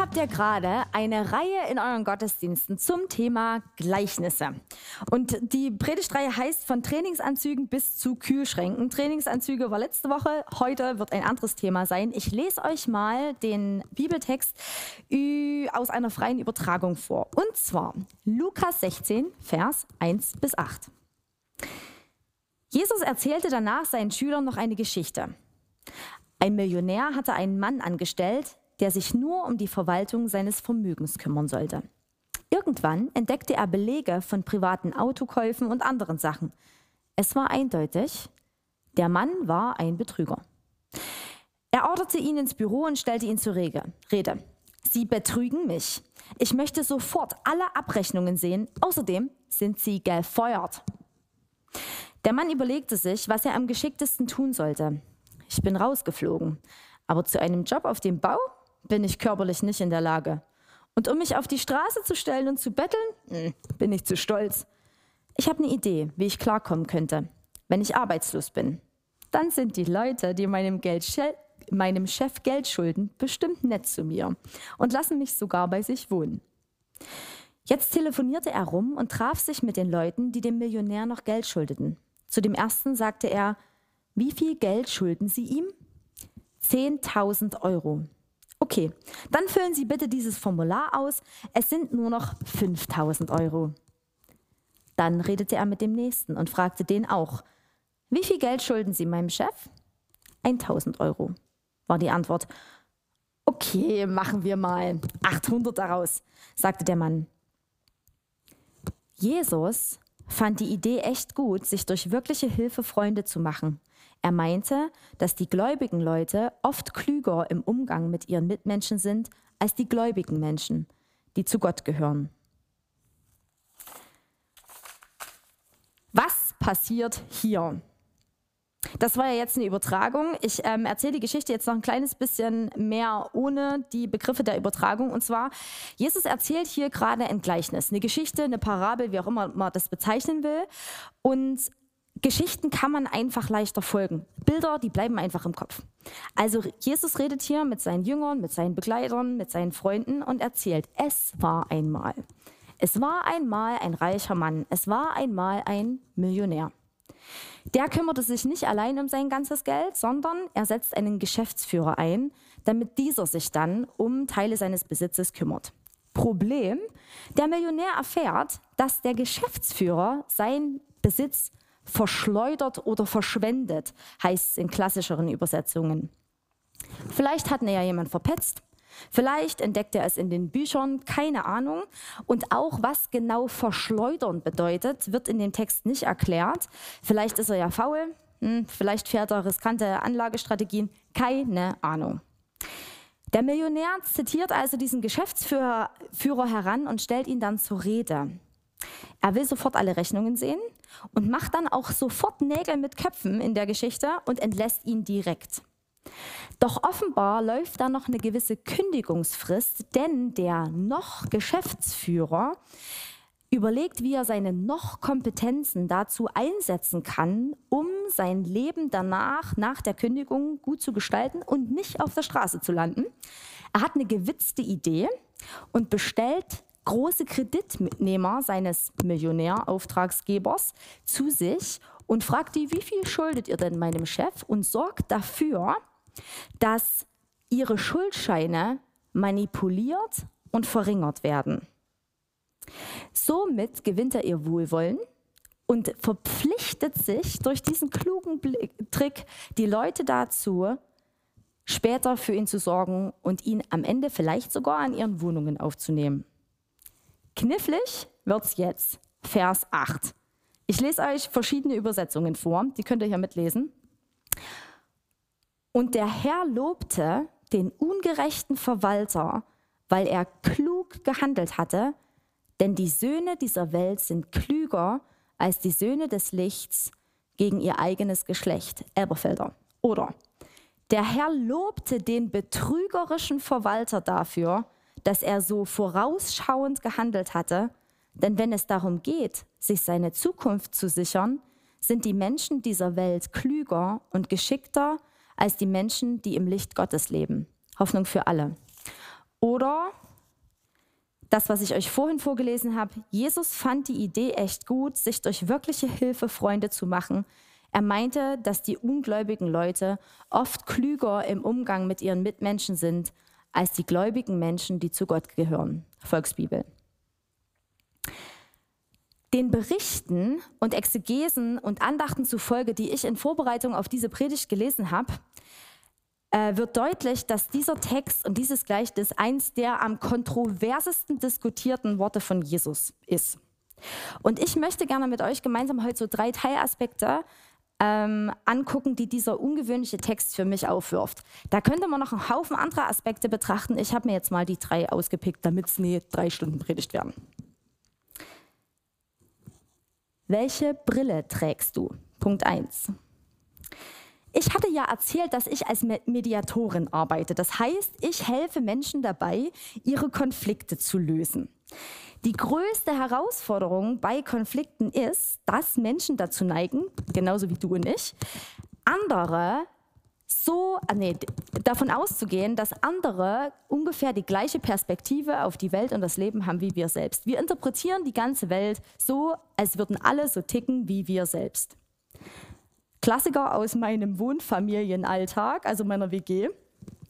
habt ja gerade eine Reihe in euren Gottesdiensten zum Thema Gleichnisse. Und die Predigtreihe heißt von Trainingsanzügen bis zu Kühlschränken. Trainingsanzüge war letzte Woche, heute wird ein anderes Thema sein. Ich lese euch mal den Bibeltext aus einer freien Übertragung vor. Und zwar Lukas 16, Vers 1 bis 8. Jesus erzählte danach seinen Schülern noch eine Geschichte. Ein Millionär hatte einen Mann angestellt, der sich nur um die Verwaltung seines Vermögens kümmern sollte. Irgendwann entdeckte er Belege von privaten Autokäufen und anderen Sachen. Es war eindeutig, der Mann war ein Betrüger. Er orderte ihn ins Büro und stellte ihn zur Rede. Sie betrügen mich. Ich möchte sofort alle Abrechnungen sehen. Außerdem sind Sie gefeuert. Der Mann überlegte sich, was er am geschicktesten tun sollte. Ich bin rausgeflogen. Aber zu einem Job auf dem Bau bin ich körperlich nicht in der Lage. Und um mich auf die Straße zu stellen und zu betteln, hm, bin ich zu stolz. Ich habe eine Idee, wie ich klarkommen könnte, wenn ich arbeitslos bin. Dann sind die Leute, die meinem, Geld, meinem Chef Geld schulden, bestimmt nett zu mir und lassen mich sogar bei sich wohnen. Jetzt telefonierte er rum und traf sich mit den Leuten, die dem Millionär noch Geld schuldeten. Zu dem ersten sagte er, wie viel Geld schulden Sie ihm? 10.000 Euro. Okay, dann füllen Sie bitte dieses Formular aus. Es sind nur noch 5000 Euro. Dann redete er mit dem Nächsten und fragte den auch, wie viel Geld schulden Sie meinem Chef? 1000 Euro, war die Antwort. Okay, machen wir mal 800 daraus, sagte der Mann. Jesus fand die Idee echt gut, sich durch wirkliche Hilfe Freunde zu machen. Er meinte, dass die gläubigen Leute oft klüger im Umgang mit ihren Mitmenschen sind als die gläubigen Menschen, die zu Gott gehören. Was passiert hier? Das war ja jetzt eine Übertragung. Ich ähm, erzähle die Geschichte jetzt noch ein kleines bisschen mehr ohne die Begriffe der Übertragung. Und zwar, Jesus erzählt hier gerade ein Gleichnis, eine Geschichte, eine Parabel, wie auch immer man das bezeichnen will. Und Geschichten kann man einfach leichter folgen. Bilder, die bleiben einfach im Kopf. Also Jesus redet hier mit seinen Jüngern, mit seinen Begleitern, mit seinen Freunden und erzählt, es war einmal. Es war einmal ein reicher Mann. Es war einmal ein Millionär. Der kümmerte sich nicht allein um sein ganzes Geld, sondern er setzt einen Geschäftsführer ein, damit dieser sich dann um Teile seines Besitzes kümmert. Problem, der Millionär erfährt, dass der Geschäftsführer sein Besitz verschleudert oder verschwendet, heißt es in klassischeren Übersetzungen. Vielleicht hat ihn ja jemand verpetzt. Vielleicht entdeckt er es in den Büchern, keine Ahnung. Und auch was genau verschleudern bedeutet, wird in dem Text nicht erklärt. Vielleicht ist er ja faul, hm, vielleicht fährt er riskante Anlagestrategien, keine Ahnung. Der Millionär zitiert also diesen Geschäftsführer heran und stellt ihn dann zur Rede. Er will sofort alle Rechnungen sehen und macht dann auch sofort Nägel mit Köpfen in der Geschichte und entlässt ihn direkt. Doch offenbar läuft da noch eine gewisse Kündigungsfrist, denn der noch Geschäftsführer überlegt, wie er seine noch Kompetenzen dazu einsetzen kann, um sein Leben danach, nach der Kündigung, gut zu gestalten und nicht auf der Straße zu landen. Er hat eine gewitzte Idee und bestellt große Kreditnehmer seines Millionärauftragsgebers zu sich und fragt die, wie viel schuldet ihr denn meinem Chef und sorgt dafür, dass ihre Schuldscheine manipuliert und verringert werden. Somit gewinnt er ihr Wohlwollen und verpflichtet sich durch diesen klugen Trick die Leute dazu, später für ihn zu sorgen und ihn am Ende vielleicht sogar an ihren Wohnungen aufzunehmen. Knifflig wird's jetzt. Vers 8. Ich lese euch verschiedene Übersetzungen vor, die könnt ihr hier mitlesen. Und der Herr lobte den ungerechten Verwalter, weil er klug gehandelt hatte, denn die Söhne dieser Welt sind klüger als die Söhne des Lichts gegen ihr eigenes Geschlecht. Elberfelder. Oder der Herr lobte den betrügerischen Verwalter dafür, dass er so vorausschauend gehandelt hatte, denn wenn es darum geht, sich seine Zukunft zu sichern, sind die Menschen dieser Welt klüger und geschickter als die Menschen, die im Licht Gottes leben. Hoffnung für alle. Oder das, was ich euch vorhin vorgelesen habe, Jesus fand die Idee echt gut, sich durch wirkliche Hilfe Freunde zu machen. Er meinte, dass die ungläubigen Leute oft klüger im Umgang mit ihren Mitmenschen sind als die gläubigen Menschen, die zu Gott gehören. Volksbibel. Den Berichten und Exegesen und Andachten zufolge, die ich in Vorbereitung auf diese Predigt gelesen habe, äh, wird deutlich, dass dieser Text und dieses Gleichnis eins der am kontroversesten diskutierten Worte von Jesus ist. Und ich möchte gerne mit euch gemeinsam heute so drei Teilaspekte ähm, angucken, die dieser ungewöhnliche Text für mich aufwirft. Da könnte man noch einen Haufen anderer Aspekte betrachten. Ich habe mir jetzt mal die drei ausgepickt, damit es nie drei Stunden Predigt werden. Welche Brille trägst du? Punkt 1. Ich hatte ja erzählt, dass ich als Mediatorin arbeite. Das heißt, ich helfe Menschen dabei, ihre Konflikte zu lösen. Die größte Herausforderung bei Konflikten ist, dass Menschen dazu neigen, genauso wie du und ich, andere so, ah, nee, davon auszugehen, dass andere ungefähr die gleiche Perspektive auf die Welt und das Leben haben wie wir selbst. Wir interpretieren die ganze Welt so, als würden alle so ticken wie wir selbst. Klassiker aus meinem Wohnfamilienalltag, also meiner WG.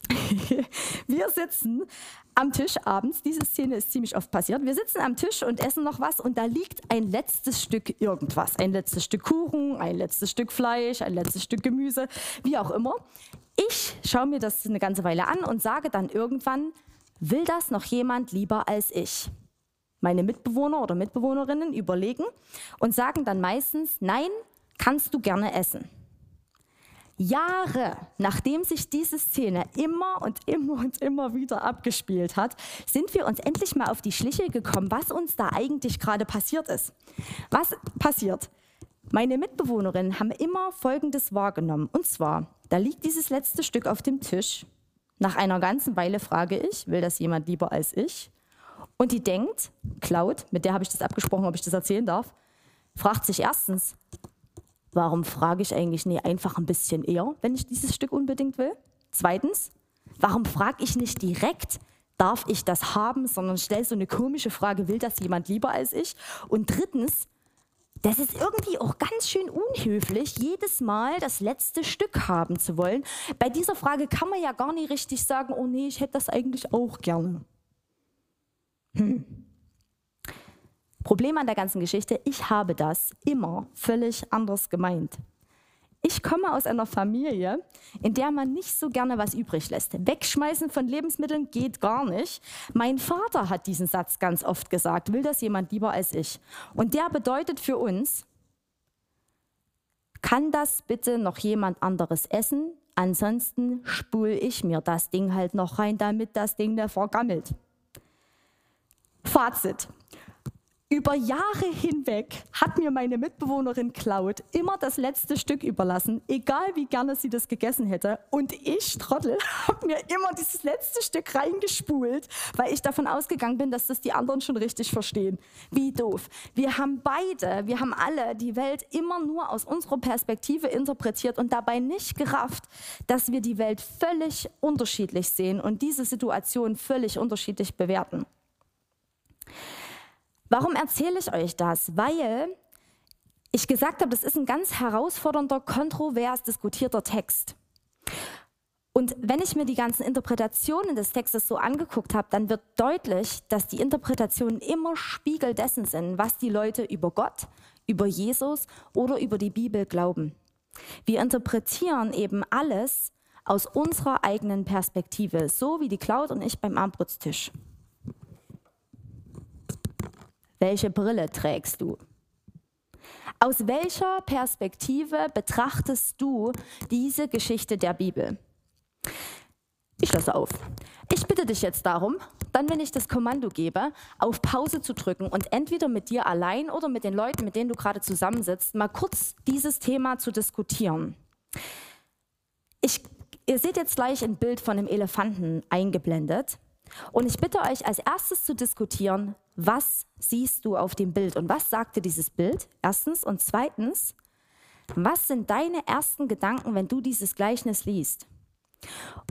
wir sitzen am Tisch abends, diese Szene ist ziemlich oft passiert, wir sitzen am Tisch und essen noch was und da liegt ein letztes Stück irgendwas. Ein letztes Stück Kuchen, ein letztes Stück Fleisch, ein letztes Stück Gemüse, wie auch immer. Ich schaue mir das eine ganze Weile an und sage dann irgendwann, will das noch jemand lieber als ich? Meine Mitbewohner oder Mitbewohnerinnen überlegen und sagen dann meistens, nein, kannst du gerne essen. Jahre nachdem sich diese Szene immer und immer und immer wieder abgespielt hat, sind wir uns endlich mal auf die Schliche gekommen, was uns da eigentlich gerade passiert ist. Was passiert? Meine Mitbewohnerinnen haben immer Folgendes wahrgenommen. Und zwar, da liegt dieses letzte Stück auf dem Tisch. Nach einer ganzen Weile frage ich, will das jemand lieber als ich? Und die denkt, Cloud, mit der habe ich das abgesprochen, ob ich das erzählen darf, fragt sich erstens, Warum frage ich eigentlich nie einfach ein bisschen eher, wenn ich dieses Stück unbedingt will? Zweitens, warum frage ich nicht direkt, darf ich das haben, sondern stelle so eine komische Frage, will das jemand lieber als ich? Und drittens, das ist irgendwie auch ganz schön unhöflich, jedes Mal das letzte Stück haben zu wollen. Bei dieser Frage kann man ja gar nicht richtig sagen, oh nee, ich hätte das eigentlich auch gerne. Hm. Problem an der ganzen Geschichte, ich habe das immer völlig anders gemeint. Ich komme aus einer Familie, in der man nicht so gerne was übrig lässt. Wegschmeißen von Lebensmitteln geht gar nicht. Mein Vater hat diesen Satz ganz oft gesagt, will das jemand lieber als ich. Und der bedeutet für uns, kann das bitte noch jemand anderes essen? Ansonsten spule ich mir das Ding halt noch rein, damit das Ding nicht vergammelt. Fazit. Über Jahre hinweg hat mir meine Mitbewohnerin Cloud immer das letzte Stück überlassen, egal wie gerne sie das gegessen hätte. Und ich, Trottel, habe mir immer dieses letzte Stück reingespult, weil ich davon ausgegangen bin, dass das die anderen schon richtig verstehen. Wie doof. Wir haben beide, wir haben alle die Welt immer nur aus unserer Perspektive interpretiert und dabei nicht gerafft, dass wir die Welt völlig unterschiedlich sehen und diese Situation völlig unterschiedlich bewerten. Warum erzähle ich euch das? Weil ich gesagt habe, das ist ein ganz herausfordernder, kontrovers diskutierter Text. Und wenn ich mir die ganzen Interpretationen des Textes so angeguckt habe, dann wird deutlich, dass die Interpretationen immer Spiegel dessen sind, was die Leute über Gott, über Jesus oder über die Bibel glauben. Wir interpretieren eben alles aus unserer eigenen Perspektive, so wie die Cloud und ich beim Armbrutstisch. Welche Brille trägst du? Aus welcher Perspektive betrachtest du diese Geschichte der Bibel? Ich lasse auf. Ich bitte dich jetzt darum, dann, wenn ich das Kommando gebe, auf Pause zu drücken und entweder mit dir allein oder mit den Leuten, mit denen du gerade zusammensitzt, mal kurz dieses Thema zu diskutieren. Ich, ihr seht jetzt gleich ein Bild von einem Elefanten eingeblendet. Und ich bitte euch als erstes zu diskutieren, was siehst du auf dem Bild und was sagte dieses Bild? Erstens. Und zweitens, was sind deine ersten Gedanken, wenn du dieses Gleichnis liest?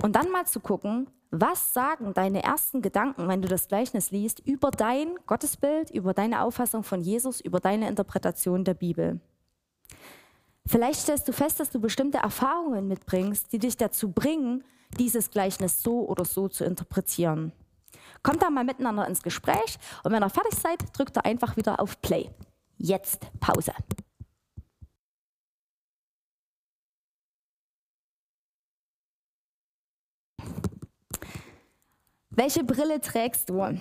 Und dann mal zu gucken, was sagen deine ersten Gedanken, wenn du das Gleichnis liest, über dein Gottesbild, über deine Auffassung von Jesus, über deine Interpretation der Bibel? Vielleicht stellst du fest, dass du bestimmte Erfahrungen mitbringst, die dich dazu bringen, dieses Gleichnis so oder so zu interpretieren. Kommt da mal miteinander ins Gespräch und wenn ihr fertig seid, drückt ihr einfach wieder auf Play. Jetzt Pause. Welche Brille trägst du?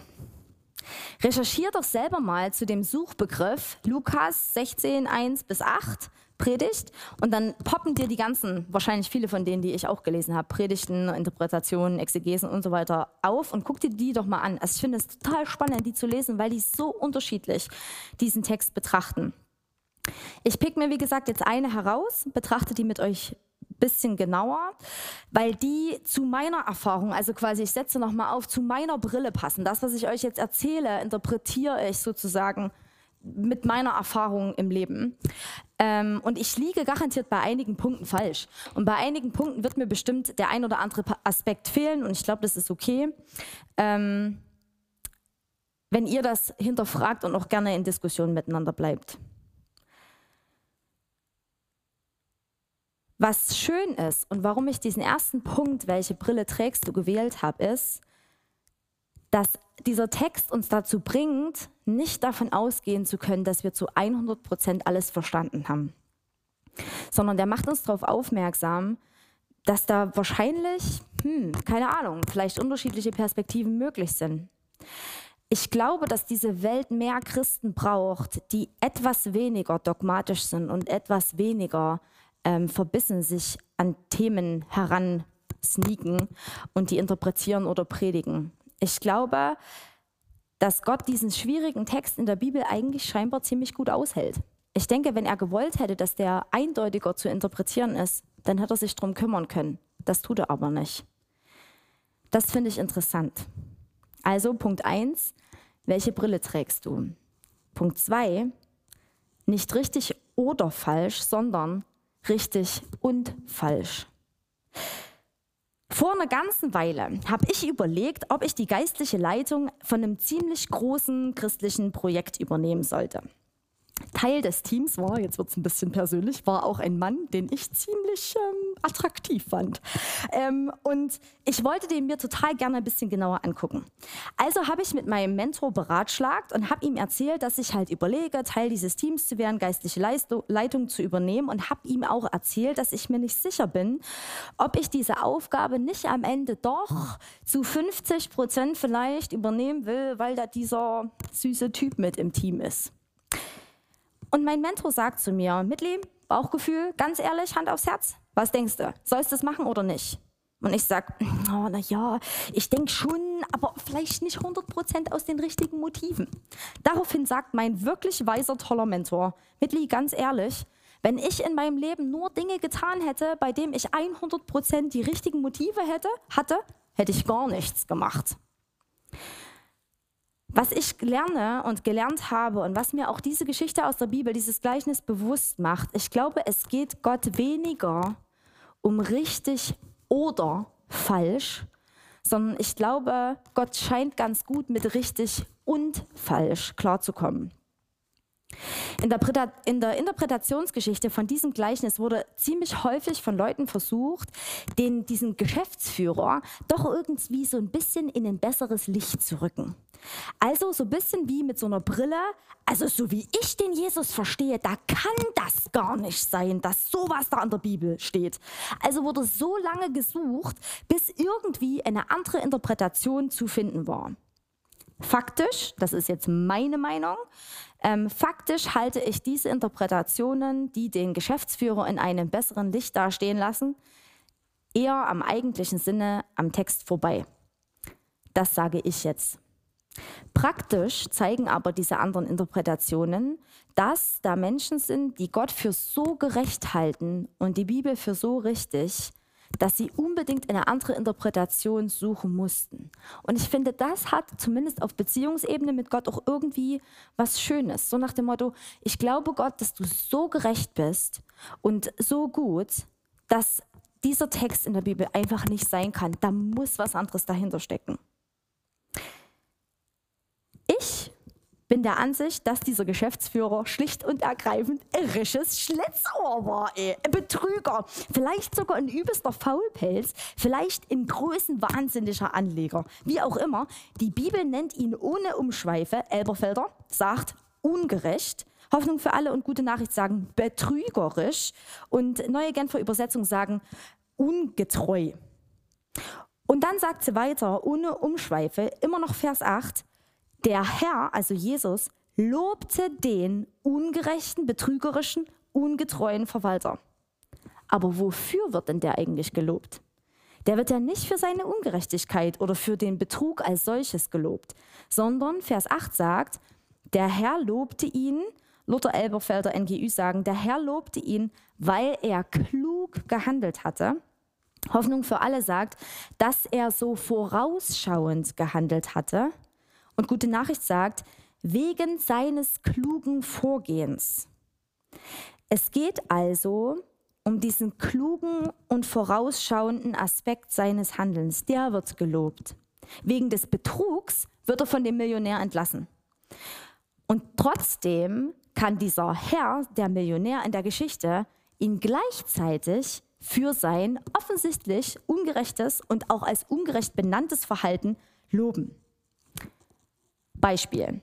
Recherchier doch selber mal zu dem Suchbegriff Lukas 16, 1 bis 8 Predigt und dann poppen dir die ganzen, wahrscheinlich viele von denen, die ich auch gelesen habe, Predigten, Interpretationen, Exegesen und so weiter auf und guck dir die doch mal an. Also ich finde es total spannend, die zu lesen, weil die so unterschiedlich diesen Text betrachten. Ich pick mir, wie gesagt, jetzt eine heraus, betrachte die mit euch bisschen genauer, weil die zu meiner Erfahrung, also quasi ich setze nochmal auf, zu meiner Brille passen. Das, was ich euch jetzt erzähle, interpretiere ich sozusagen mit meiner Erfahrung im Leben. Ähm, und ich liege garantiert bei einigen Punkten falsch. Und bei einigen Punkten wird mir bestimmt der ein oder andere Aspekt fehlen und ich glaube, das ist okay. Ähm, wenn ihr das hinterfragt und auch gerne in Diskussionen miteinander bleibt. Was schön ist und warum ich diesen ersten Punkt, welche Brille trägst du, gewählt habe, ist, dass dieser Text uns dazu bringt, nicht davon ausgehen zu können, dass wir zu 100 Prozent alles verstanden haben, sondern der macht uns darauf aufmerksam, dass da wahrscheinlich, hm, keine Ahnung, vielleicht unterschiedliche Perspektiven möglich sind. Ich glaube, dass diese Welt mehr Christen braucht, die etwas weniger dogmatisch sind und etwas weniger ähm, verbissen sich an Themen heransneaken und die interpretieren oder predigen. Ich glaube, dass Gott diesen schwierigen Text in der Bibel eigentlich scheinbar ziemlich gut aushält. Ich denke, wenn er gewollt hätte, dass der eindeutiger zu interpretieren ist, dann hätte er sich darum kümmern können. Das tut er aber nicht. Das finde ich interessant. Also Punkt 1, welche Brille trägst du? Punkt 2, nicht richtig oder falsch, sondern richtig und falsch. Vor einer ganzen Weile habe ich überlegt, ob ich die geistliche Leitung von einem ziemlich großen christlichen Projekt übernehmen sollte. Teil des Teams war, jetzt wird es ein bisschen persönlich, war auch ein Mann, den ich ziemlich ähm, attraktiv fand. Ähm, und ich wollte den mir total gerne ein bisschen genauer angucken. Also habe ich mit meinem Mentor beratschlagt und habe ihm erzählt, dass ich halt überlege, Teil dieses Teams zu werden, geistliche Leistung, Leitung zu übernehmen und habe ihm auch erzählt, dass ich mir nicht sicher bin, ob ich diese Aufgabe nicht am Ende doch zu 50 Prozent vielleicht übernehmen will, weil da dieser süße Typ mit im Team ist. Und mein Mentor sagt zu mir, Mitli, Bauchgefühl, ganz ehrlich, Hand aufs Herz, was denkst du? Sollst du das machen oder nicht? Und ich sage, oh, na ja, ich denke schon, aber vielleicht nicht 100% aus den richtigen Motiven. Daraufhin sagt mein wirklich weiser, toller Mentor, Mitli, ganz ehrlich, wenn ich in meinem Leben nur Dinge getan hätte, bei denen ich 100% die richtigen Motive hätte, hatte, hätte ich gar nichts gemacht. Was ich lerne und gelernt habe und was mir auch diese Geschichte aus der Bibel, dieses Gleichnis bewusst macht, ich glaube, es geht Gott weniger um richtig oder falsch, sondern ich glaube, Gott scheint ganz gut mit richtig und falsch klarzukommen. In der, in der, Interpretationsgeschichte von diesem Gleichnis wurde ziemlich häufig von Leuten versucht, den, diesen Geschäftsführer doch irgendwie so ein bisschen in ein besseres Licht zu rücken. Also so ein bisschen wie mit so einer Brille, also so wie ich den Jesus verstehe, da kann das gar nicht sein, dass sowas da an der Bibel steht. Also wurde so lange gesucht, bis irgendwie eine andere Interpretation zu finden war. Faktisch, das ist jetzt meine Meinung, ähm, faktisch halte ich diese Interpretationen, die den Geschäftsführer in einem besseren Licht dastehen lassen, eher am eigentlichen Sinne am Text vorbei. Das sage ich jetzt. Praktisch zeigen aber diese anderen Interpretationen, dass da Menschen sind, die Gott für so gerecht halten und die Bibel für so richtig, dass sie unbedingt eine andere Interpretation suchen mussten. Und ich finde, das hat zumindest auf Beziehungsebene mit Gott auch irgendwie was Schönes. So nach dem Motto, ich glaube Gott, dass du so gerecht bist und so gut, dass dieser Text in der Bibel einfach nicht sein kann. Da muss was anderes dahinter stecken. Ich bin der Ansicht, dass dieser Geschäftsführer schlicht und ergreifend ein risches Schlitzohr war, ey. ein Betrüger, vielleicht sogar ein übelster Faulpelz, vielleicht ein größenwahnsinniger Anleger. Wie auch immer, die Bibel nennt ihn ohne Umschweife, Elberfelder sagt ungerecht, Hoffnung für alle und gute Nachricht sagen betrügerisch und neue Genfer Übersetzung sagen ungetreu. Und dann sagt sie weiter, ohne Umschweife, immer noch Vers 8, der Herr, also Jesus, lobte den ungerechten, betrügerischen, ungetreuen Verwalter. Aber wofür wird denn der eigentlich gelobt? Der wird ja nicht für seine Ungerechtigkeit oder für den Betrug als solches gelobt, sondern Vers 8 sagt, der Herr lobte ihn, Luther Elberfelder NGÜ sagen, der Herr lobte ihn, weil er klug gehandelt hatte. Hoffnung für alle sagt, dass er so vorausschauend gehandelt hatte und gute Nachricht sagt, wegen seines klugen Vorgehens. Es geht also um diesen klugen und vorausschauenden Aspekt seines Handelns. Der wird gelobt. Wegen des Betrugs wird er von dem Millionär entlassen. Und trotzdem kann dieser Herr, der Millionär in der Geschichte, ihn gleichzeitig für sein offensichtlich ungerechtes und auch als ungerecht benanntes Verhalten loben. Beispiel.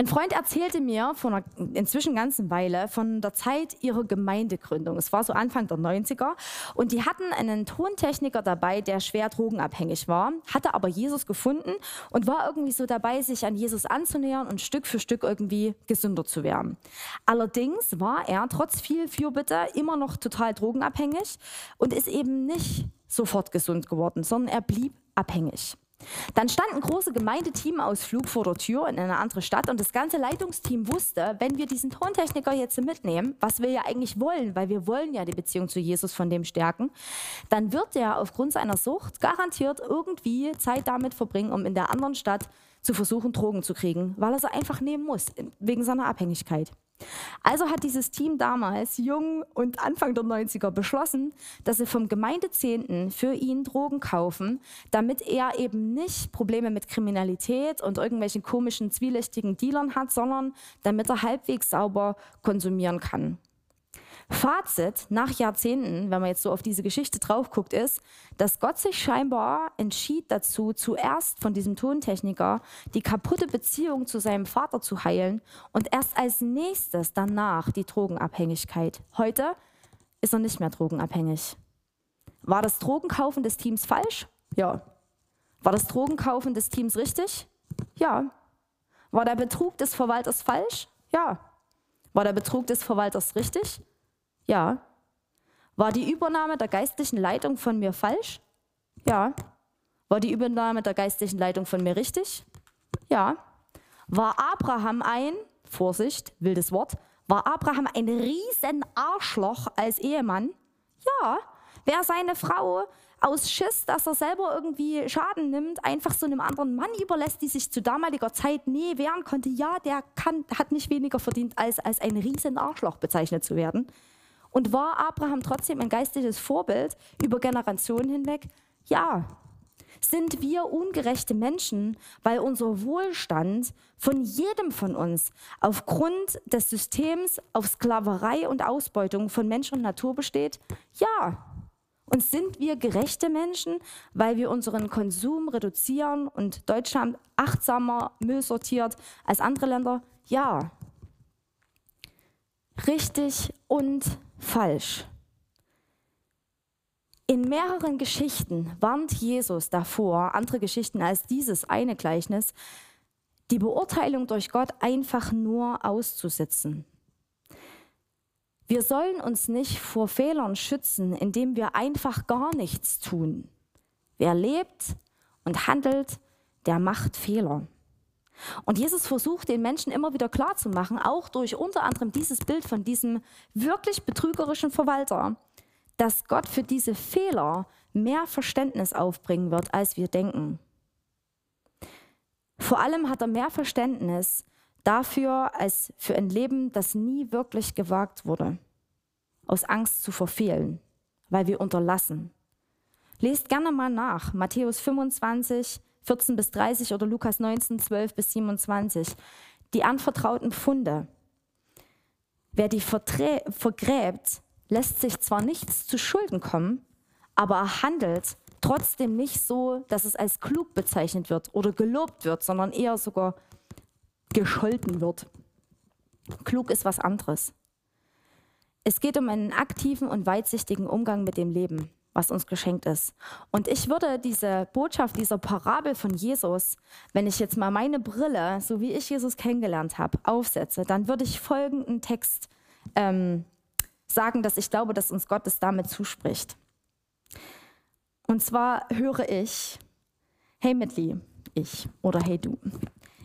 Ein Freund erzählte mir vor einer inzwischen ganzen Weile von der Zeit ihrer Gemeindegründung. Es war so Anfang der 90er und die hatten einen Tontechniker dabei, der schwer drogenabhängig war, hatte aber Jesus gefunden und war irgendwie so dabei, sich an Jesus anzunähern und Stück für Stück irgendwie gesünder zu werden. Allerdings war er trotz viel Fürbitte immer noch total drogenabhängig und ist eben nicht sofort gesund geworden, sondern er blieb abhängig. Dann stand ein großer Gemeindeteamausflug vor der Tür in eine andere Stadt und das ganze Leitungsteam wusste, wenn wir diesen Tontechniker jetzt mitnehmen, was wir ja eigentlich wollen, weil wir wollen ja die Beziehung zu Jesus von dem stärken, dann wird er aufgrund seiner Sucht garantiert irgendwie Zeit damit verbringen, um in der anderen Stadt zu versuchen, Drogen zu kriegen, weil er sie einfach nehmen muss, wegen seiner Abhängigkeit. Also hat dieses Team damals, jung und Anfang der 90er, beschlossen, dass sie vom Gemeindezehnten für ihn Drogen kaufen, damit er eben nicht Probleme mit Kriminalität und irgendwelchen komischen, zwielichtigen Dealern hat, sondern damit er halbwegs sauber konsumieren kann. Fazit nach Jahrzehnten, wenn man jetzt so auf diese Geschichte drauf guckt, ist, dass Gott sich scheinbar entschied dazu, zuerst von diesem Tontechniker die kaputte Beziehung zu seinem Vater zu heilen und erst als nächstes danach die Drogenabhängigkeit. Heute ist er nicht mehr drogenabhängig. War das Drogenkaufen des Teams falsch? Ja. War das Drogenkaufen des Teams richtig? Ja. War der Betrug des Verwalters falsch? Ja. War der Betrug des Verwalters richtig? Ja. War die Übernahme der geistlichen Leitung von mir falsch? Ja. War die Übernahme der geistlichen Leitung von mir richtig? Ja. War Abraham ein, Vorsicht, wildes Wort, war Abraham ein riesen Arschloch als Ehemann? Ja. Wer seine Frau aus Schiss, dass er selber irgendwie Schaden nimmt, einfach so einem anderen Mann überlässt, die sich zu damaliger Zeit nie wehren konnte, ja, der kann, hat nicht weniger verdient, als als ein riesen Arschloch bezeichnet zu werden. Und war Abraham trotzdem ein geistliches Vorbild über Generationen hinweg? Ja. Sind wir ungerechte Menschen, weil unser Wohlstand von jedem von uns aufgrund des Systems auf Sklaverei und Ausbeutung von Mensch und Natur besteht? Ja. Und sind wir gerechte Menschen, weil wir unseren Konsum reduzieren und Deutschland achtsamer Müll sortiert als andere Länder? Ja. Richtig und falsch. In mehreren Geschichten warnt Jesus davor, andere Geschichten als dieses eine Gleichnis, die Beurteilung durch Gott einfach nur auszusitzen. Wir sollen uns nicht vor Fehlern schützen, indem wir einfach gar nichts tun. Wer lebt und handelt, der macht Fehler. Und Jesus versucht den Menschen immer wieder klarzumachen, auch durch unter anderem dieses Bild von diesem wirklich betrügerischen Verwalter, dass Gott für diese Fehler mehr Verständnis aufbringen wird, als wir denken. Vor allem hat er mehr Verständnis dafür als für ein Leben, das nie wirklich gewagt wurde, aus Angst zu verfehlen, weil wir unterlassen. Lest gerne mal nach, Matthäus 25, 14 bis 30 oder Lukas 19, 12 bis 27. Die anvertrauten Pfunde. Wer die vergräbt, lässt sich zwar nichts zu Schulden kommen, aber er handelt trotzdem nicht so, dass es als klug bezeichnet wird oder gelobt wird, sondern eher sogar gescholten wird. Klug ist was anderes. Es geht um einen aktiven und weitsichtigen Umgang mit dem Leben, was uns geschenkt ist. Und ich würde diese Botschaft, dieser Parabel von Jesus, wenn ich jetzt mal meine Brille, so wie ich Jesus kennengelernt habe, aufsetze, dann würde ich folgenden Text ähm, sagen, dass ich glaube, dass uns Gott es damit zuspricht. Und zwar höre ich, hey Mitli, ich oder hey du,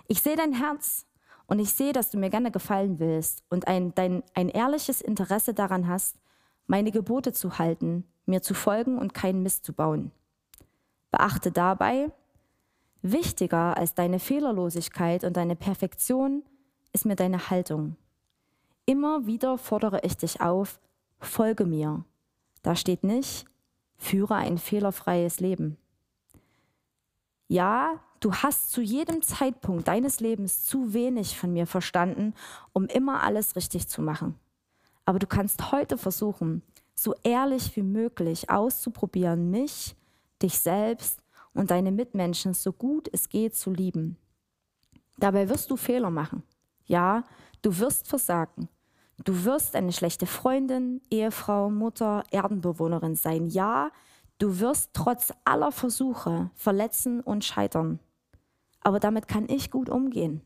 ich sehe dein Herz und ich sehe, dass du mir gerne gefallen willst und ein, dein, ein ehrliches Interesse daran hast, meine Gebote zu halten, mir zu folgen und keinen Mist zu bauen. Beachte dabei, wichtiger als deine Fehlerlosigkeit und deine Perfektion ist mir deine Haltung. Immer wieder fordere ich dich auf, folge mir. Da steht nicht, führe ein fehlerfreies Leben. Ja, du hast zu jedem Zeitpunkt deines Lebens zu wenig von mir verstanden, um immer alles richtig zu machen. Aber du kannst heute versuchen, so ehrlich wie möglich auszuprobieren, mich, dich selbst und deine Mitmenschen so gut es geht zu lieben. Dabei wirst du Fehler machen. Ja, du wirst versagen. Du wirst eine schlechte Freundin, Ehefrau, Mutter, Erdenbewohnerin sein. Ja, du wirst trotz aller Versuche verletzen und scheitern. Aber damit kann ich gut umgehen.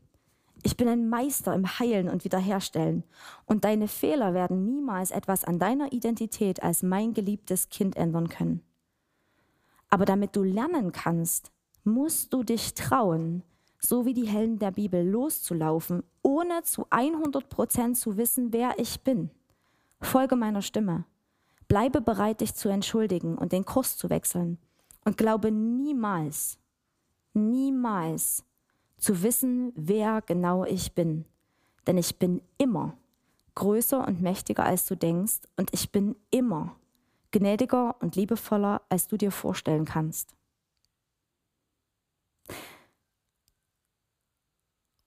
Ich bin ein Meister im Heilen und Wiederherstellen. Und deine Fehler werden niemals etwas an deiner Identität als mein geliebtes Kind ändern können. Aber damit du lernen kannst, musst du dich trauen, so wie die Helden der Bibel, loszulaufen, ohne zu 100 Prozent zu wissen, wer ich bin. Folge meiner Stimme. Bleibe bereit, dich zu entschuldigen und den Kurs zu wechseln. Und glaube niemals, niemals zu wissen, wer genau ich bin. Denn ich bin immer größer und mächtiger, als du denkst. Und ich bin immer gnädiger und liebevoller, als du dir vorstellen kannst.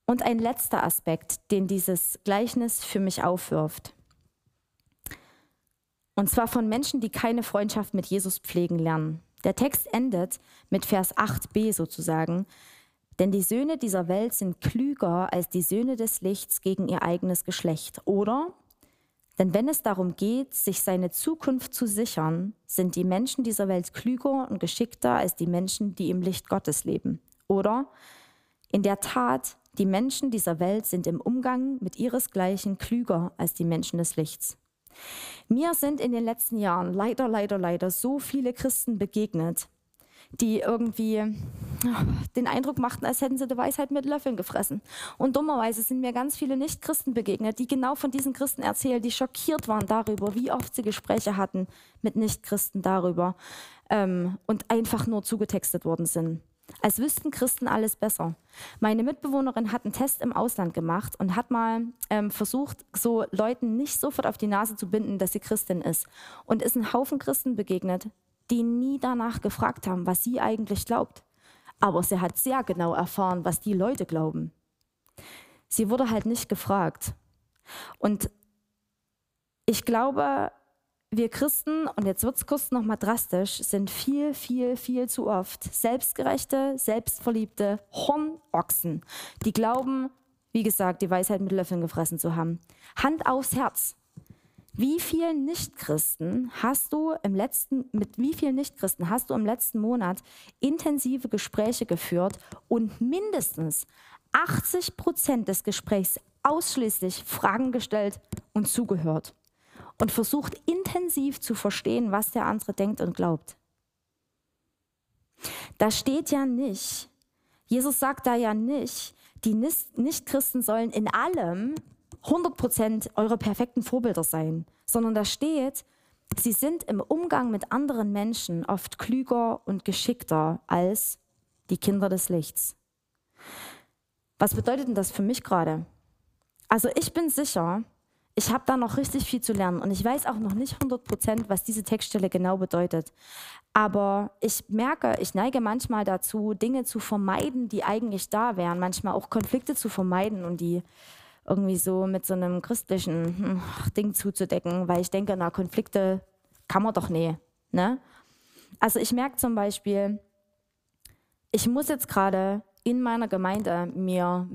Und ein letzter Aspekt, den dieses Gleichnis für mich aufwirft. Und zwar von Menschen, die keine Freundschaft mit Jesus pflegen lernen. Der Text endet mit Vers 8b sozusagen. Denn die Söhne dieser Welt sind klüger als die Söhne des Lichts gegen ihr eigenes Geschlecht. Oder? Denn wenn es darum geht, sich seine Zukunft zu sichern, sind die Menschen dieser Welt klüger und geschickter als die Menschen, die im Licht Gottes leben. Oder? In der Tat, die Menschen dieser Welt sind im Umgang mit ihresgleichen klüger als die Menschen des Lichts. Mir sind in den letzten Jahren leider, leider, leider so viele Christen begegnet, die irgendwie den Eindruck machten, als hätten sie die Weisheit mit Löffeln gefressen. Und dummerweise sind mir ganz viele Nicht-Christen begegnet, die genau von diesen Christen erzählen, die schockiert waren darüber, wie oft sie Gespräche hatten mit Nicht-Christen darüber ähm, und einfach nur zugetextet worden sind als wüssten Christen alles besser. Meine Mitbewohnerin hat einen Test im Ausland gemacht und hat mal ähm, versucht, so Leuten nicht sofort auf die Nase zu binden, dass sie Christin ist. Und ist ein Haufen Christen begegnet, die nie danach gefragt haben, was sie eigentlich glaubt. Aber sie hat sehr genau erfahren, was die Leute glauben. Sie wurde halt nicht gefragt. Und ich glaube, wir Christen, und jetzt wird es kurz nochmal drastisch, sind viel, viel, viel zu oft selbstgerechte, selbstverliebte Hornochsen, die glauben, wie gesagt, die Weisheit mit Löffeln gefressen zu haben. Hand aufs Herz. Wie vielen Nichtchristen hast du im letzten, mit wie vielen Nichtchristen hast du im letzten Monat intensive Gespräche geführt und mindestens 80 Prozent des Gesprächs ausschließlich Fragen gestellt und zugehört? und versucht intensiv zu verstehen, was der andere denkt und glaubt. Da steht ja nicht, Jesus sagt da ja nicht, die Nichtchristen sollen in allem 100% eure perfekten Vorbilder sein, sondern da steht, sie sind im Umgang mit anderen Menschen oft klüger und geschickter als die Kinder des Lichts. Was bedeutet denn das für mich gerade? Also ich bin sicher, Ich habe da noch richtig viel zu lernen und ich weiß auch noch nicht 100 Prozent, was diese Textstelle genau bedeutet. Aber ich merke, ich neige manchmal dazu, Dinge zu vermeiden, die eigentlich da wären. Manchmal auch Konflikte zu vermeiden und die irgendwie so mit so einem christlichen hm, Ding zuzudecken, weil ich denke, na, Konflikte kann man doch nie. Ne? Also ich merke zum Beispiel, ich muss jetzt gerade in meiner Gemeinde mir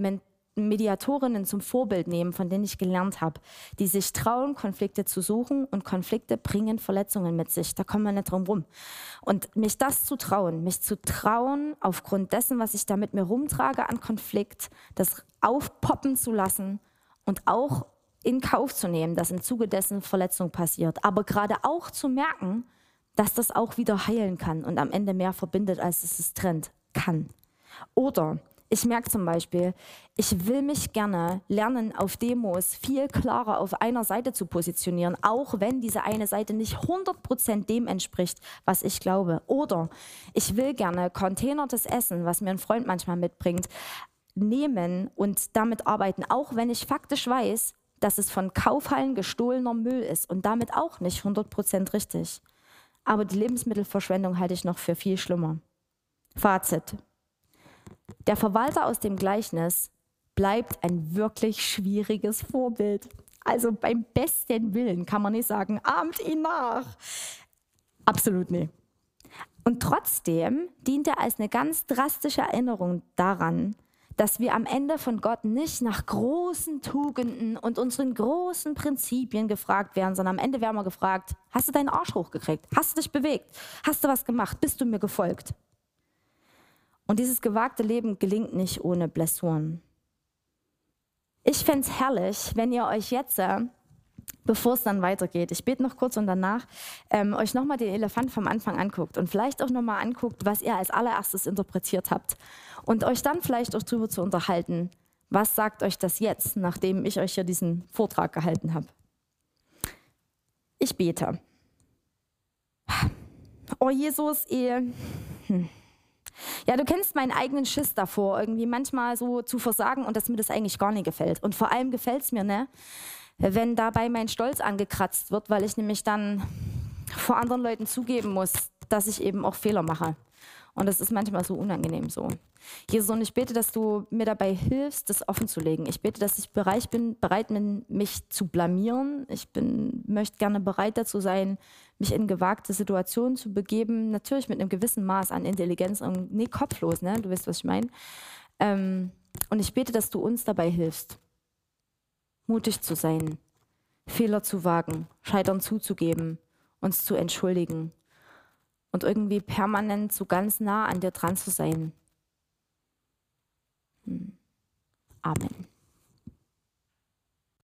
Mediatorinnen zum Vorbild nehmen, von denen ich gelernt habe, die sich trauen, Konflikte zu suchen und Konflikte bringen Verletzungen mit sich. Da kommen wir nicht drum rum. Und mich das zu trauen, mich zu trauen, aufgrund dessen, was ich da mit mir rumtrage an Konflikt, das aufpoppen zu lassen und auch in Kauf zu nehmen, dass im Zuge dessen Verletzung passiert. Aber gerade auch zu merken, dass das auch wieder heilen kann und am Ende mehr verbindet, als es es trennt, kann. Oder ich merke zum Beispiel, ich will mich gerne lernen, auf Demos viel klarer auf einer Seite zu positionieren, auch wenn diese eine Seite nicht 100% dem entspricht, was ich glaube. Oder ich will gerne containertes Essen, was mir ein Freund manchmal mitbringt, nehmen und damit arbeiten, auch wenn ich faktisch weiß, dass es von Kaufhallen gestohlener Müll ist und damit auch nicht 100% richtig. Aber die Lebensmittelverschwendung halte ich noch für viel schlimmer. Fazit. Der Verwalter aus dem Gleichnis bleibt ein wirklich schwieriges Vorbild. Also beim besten Willen kann man nicht sagen, ahmt ihn nach. Absolut nicht. Und trotzdem dient er als eine ganz drastische Erinnerung daran, dass wir am Ende von Gott nicht nach großen Tugenden und unseren großen Prinzipien gefragt werden, sondern am Ende werden wir gefragt, hast du deinen Arsch hochgekriegt? Hast du dich bewegt? Hast du was gemacht? Bist du mir gefolgt? Und dieses gewagte Leben gelingt nicht ohne Blessuren. Ich fände es herrlich, wenn ihr euch jetzt, äh, bevor es dann weitergeht, ich bete noch kurz und danach, ähm, euch nochmal den Elefant vom Anfang anguckt und vielleicht auch nochmal anguckt, was ihr als allererstes interpretiert habt. Und euch dann vielleicht auch darüber zu unterhalten, was sagt euch das jetzt, nachdem ich euch hier diesen Vortrag gehalten habe. Ich bete. Oh Jesus, ihr. Hm. Ja, du kennst meinen eigenen Schiss davor, irgendwie manchmal so zu versagen und dass mir das eigentlich gar nicht gefällt. Und vor allem gefällt es mir, ne, wenn dabei mein Stolz angekratzt wird, weil ich nämlich dann vor anderen Leuten zugeben muss, dass ich eben auch Fehler mache. Und das ist manchmal so unangenehm so. Jesus, und ich bete, dass du mir dabei hilfst, das offen zu legen. Ich bete, dass ich bereit bin, bereit bin, mich zu blamieren. Ich bin, möchte gerne bereit dazu sein, mich in gewagte Situationen zu begeben. Natürlich mit einem gewissen Maß an Intelligenz und nee, kopflos, ne? Du weißt, was ich meine. Ähm, und ich bete, dass du uns dabei hilfst, mutig zu sein, Fehler zu wagen, Scheitern zuzugeben, uns zu entschuldigen und irgendwie permanent so ganz nah an dir dran zu sein. Hm. Amen.